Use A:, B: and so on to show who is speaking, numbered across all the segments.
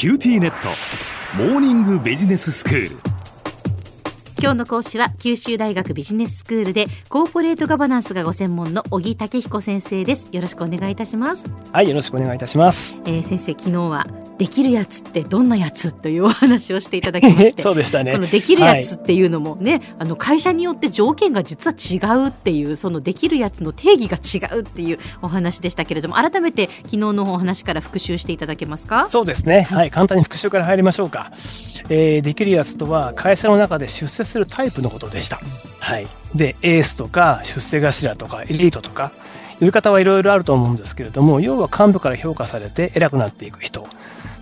A: QTnet。モーニングビジネススクール。
B: 今日の講師は九州大学ビジネススクールでコーポレートガバナンスがご専門の小城武彦先生です。よろしくお願いいたします。
C: はい、よろしくお願いいたします。
B: えー、先生昨日はできるやつってどんなやつというお話をしていただきまして
C: そうでしたね
B: こ。のできるやつっていうのもね、あの会社によって条件が実は違うっていうそのできるやつの定義が違うっていうお話でしたけれども改めて昨日のお話から復習していただけますか？
C: そうですね。はい、簡単に復習から入りましょうか。えーできるやつとは、会社の中で出世するタイプのことでした。はい。で、エースとか、出世頭とか、エリートとか、呼び方はいろいろあると思うんですけれども、要は幹部から評価されて偉くなっていく人。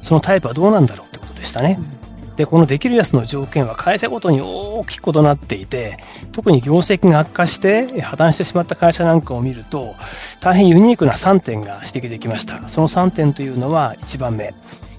C: そのタイプはどうなんだろうってことでしたね。で、このできるやつの条件は会社ごとに大きく異なっていて、特に業績が悪化して破綻してしまった会社なんかを見ると、大変ユニークな3点が指摘できました。その3点というのは、1番目、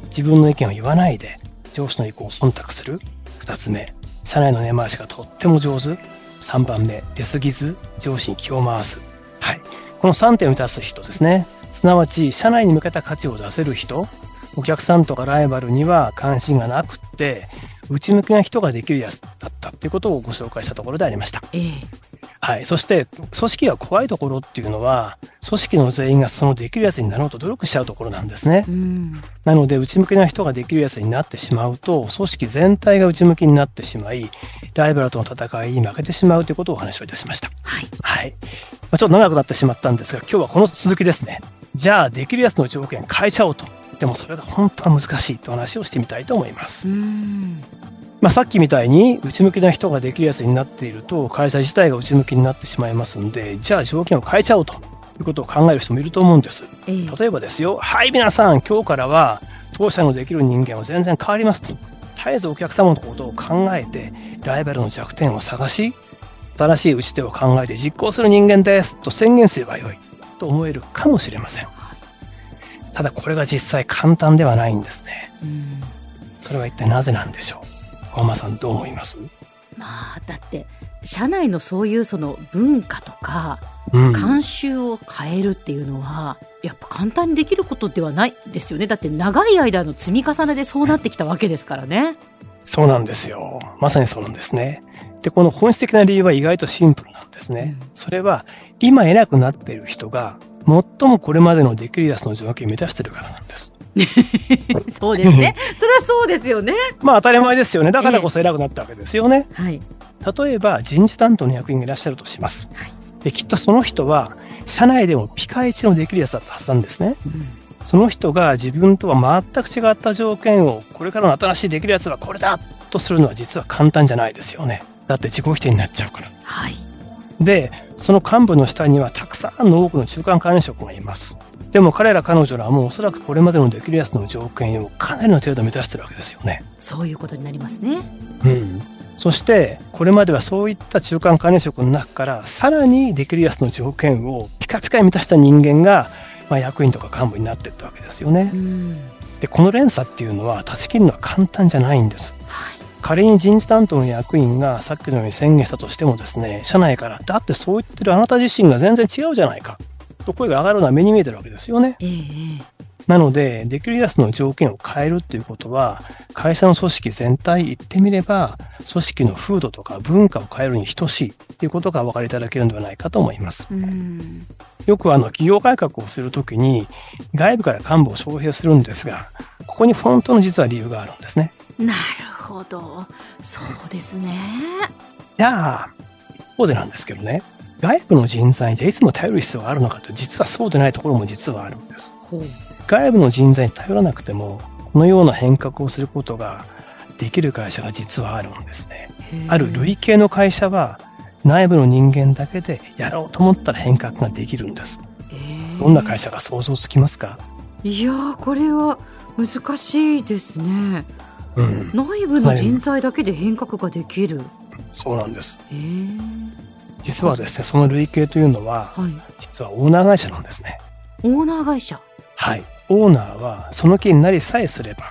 C: 自分の意見を言わないで上司の意向を忖度する。2つ目、社内の根回しがとっても上手。3番目、出過ぎず上司に気を回す。はい。この3点を満たす人ですね。すなわち、社内に向けた価値を出せる人、お客さんとかライバルには関心がなくって、内向きな人ができるやつだったっていうことをご紹介したところでありました。
B: ええ
C: はい。そして、組織が怖いところっていうのは、組織の全員がそのできるやつになろうと努力しちゃうところなんですね。
B: うん
C: なので、内向きな人ができるやつになってしまうと、組織全体が内向きになってしまい、ライバルとの戦いに負けてしまうということをお話をいたしました。
B: はい
C: はい。まあ、ちょっと長くなってしまったんですが、今日はこの続きですね。じゃあ、できるやつの条件変えちゃおうと。でもそれが本当は難しいと話をしてみたいと思います。
B: うん。
C: まあ、さっきみたいに内向きな人ができるやつになっていると会社自体が内向きになってしまいますんでじゃあ条件を変えちゃおうということを考える人もいると思うんです。
B: ええ。
C: 例えばですよはい皆さん今日からは当社のできる人間は全然変わりますと。絶えずお客様のことを考えてライバルの弱点を探し新しい打ち手を考えて実行する人間ですと宣言すればよいと思えるかもしれませんただこれが実際簡単ではないんですね
B: うん
C: それは一体なぜなんでしょう？小浜さんどう思います？
B: まあだって社内のそういうその文化とか
C: うん
B: 慣習を変えるっていうのはやっぱ簡単にできることではないですよねだって長い間の積み重ねでそうなってきたわけですからね。
C: そうなんですよ。まさにそうなんですね。で、この本質的な理由は意外とシンプルなんですね。
B: うん
C: それは、今偉くなっている人が、最もこれまでのできるやつの条件を満たしているからなんです。
B: そうですね。それはそうですよね。
C: まあ当たり前ですよね。だからこそ偉くなったわけですよね。
B: はい。
C: 例えば、人事担当の役員がいらっしゃるとします
B: はい。
C: で、きっとその人は、社内でもピカイチのできるやつだったはずなんですね。
B: うん
C: その人が自分とは全く違った条件を、これからの新しいできるやつはこれだとするのは実は簡単じゃないですよね。だって自己否定になっちゃうから。
B: はい。
C: で、その幹部の下にはたくさんの多くの中間管理職がいます。でも彼ら彼女らはもうおそらくこれまでのできるやつの条件をかなりの程度満たしてるわけですよね。
B: そういうことになりますね。
C: うん。そして、これまではそういった中間管理職の中から、さらにできるやつの条件をピカピカに満たした人間が、まあ、役員とか幹部になっていったわけですよね
B: う。ん。
C: で、この連鎖っていうのは断ち切るのは簡単じゃないんです。
B: はい。
C: 仮に人事担当の役員がさっきのように宣言したとしてもですね、社内から、だってそう言ってるあなた自身が全然違うじゃないか、と声が上がるのは目に見えてるわけですよね。
B: ええええ
C: なので、できるやつの条件を変えるっていうことは、会社の組織全体言ってみれば、組織の風土とか文化を変えるに等しいっていうことがお分かりいただけるのではないかと思います。
B: うん。
C: よくあの、企業改革をするときに、外部から幹部を招聘するんですが、ここに本当の実は理由があるんですね。
B: なるほど。そうですね。
C: じゃあ、一方でなんですけどね、外部の人材にじゃあいつも頼る必要があるのかと、実はそうでないところも実はあるんです。外部の人材に頼らなくても、このような変革をすることができる会社が実はあるんですね。ある類型の会社は、内部の人間だけでやろうと思ったら変革ができるんです。どんな会社か想像つきますか？
B: いやーこれは難しいですね。
C: うん。
B: 内部の人材だけで変革ができる。
C: そうなんです。
B: へえ。
C: 実はですね、その類型というのは、
B: はい。
C: 実はオーナー会社なんですね。
B: オーナー会社。
C: はい。オーナーはその気になりさえすれば、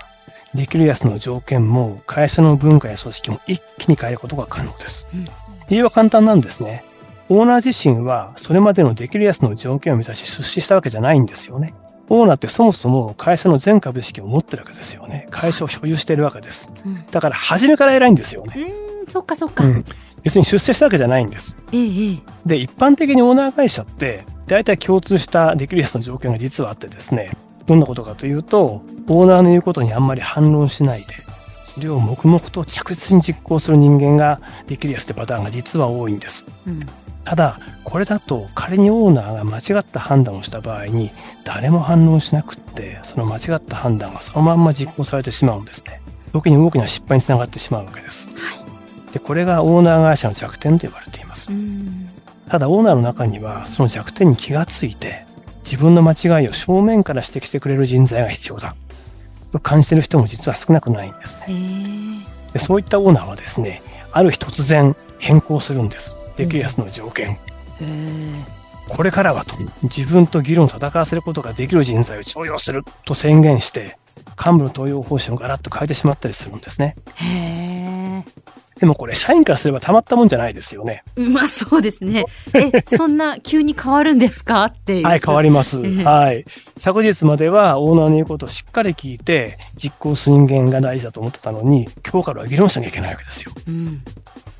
C: できるやつの条件も会社の文化や組織も一気に変えることが可能です。
B: うん
C: 理由は簡単なんですね。オーナー自身はそれまでのできるやつの条件を満たし出資したわけじゃないんですよね。オーナーってそもそも会社の全株式を持ってるわけですよね。会社を所有しているわけです。
B: うん
C: だから初めから偉いんですよね。
B: うーんそっかそっか、
C: うん別に出世したわけじゃないんです。
B: ええええ
C: で、一般的にオーナー会社って、大体共通したできるやつの条件が実はあってですね、どんなことかというと、オーナーの言うことにあんまり反論しないで、それを黙々と着実に実行する人間ができるやつってパターンが実は多いんです。
B: うん
C: ただ、これだと仮にオーナーが間違った判断をした場合に、誰も反論しなくって、その間違った判断がそのまんま実行されてしまうんですね。時に大きな失敗につながってしまうわけです。で、これがオーナー会社の弱点と呼ばれています
B: う。ん
C: ただオーナーの中にはその弱点に気がついて自分の間違いを正面から指摘してくれる人材が必要だと感じている人も実は少なくないんですね。でそういったオーナーはですね、ある日突然変更するんです。できるやつの条件。
B: へえ
C: これからはと自分と議論を戦わせることができる人材を重用すると宣言して幹部の登用方針をガラッと変えてしまったりするんですね。
B: へ
C: でもこれ社員からすればたまったもんじゃないですよね。
B: えまあそうですねえそんな急に変わるんですか？って
C: はい、変わります。
B: ええ
C: はい。昨日まではオーナーの言うことをしっかり聞いて実行する人間が大事だと思ってたのに、今日からは議論しなきゃいけないわけですよ。
B: うん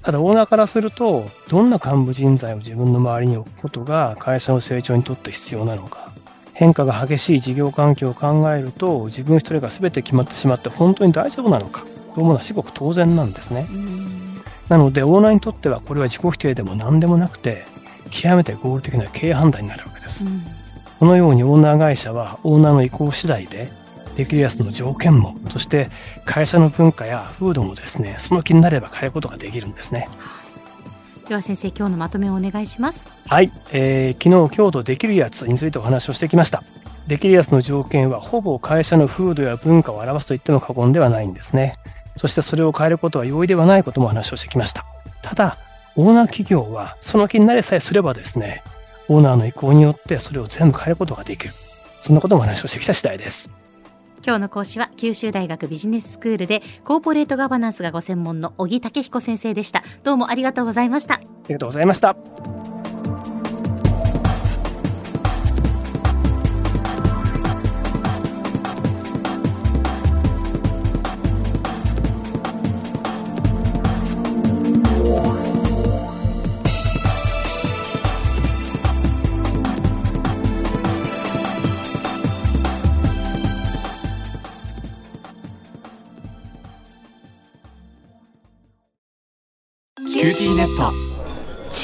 C: ただオーナーからすると、どんな幹部人材を自分の周りに置くことが会社の成長にとって必要なのか。変化が激しい事業環境を考えると、自分一人が全て決まってしまって本当に大丈夫なのかと思うのは至極当然なんですね。
B: うん
C: なので、オーナーにとってはこれは自己否定でも何でもなくて、極めて合理的な経営判断になるわけです。
B: うん
C: このようにオーナー会社はオーナーの意向次第で、できるやつの条件も、そして会社の文化や風土もですね、その気になれば変えることができるんですね。
B: では先生今日のまとめをお願いします
C: はい、えー昨日、今日とできるやつについてお話をしてきました。できるやつの条件はほぼ会社の風土や文化を表すと言っても過言ではないんですね。そしてそれを変えることは容易ではないこともお話をしてきました。ただ、オーナー企業はその気になれさえすればですね、オーナーの意向によってそれを全部変えることができる。そんなこともお話をしてきた次第です。
B: 今日の講師は九州大学ビジネススクールでコーポレートガバナンスがご専門の小木武彦先生でしたどうもありがとうございました
C: ありがとうございました。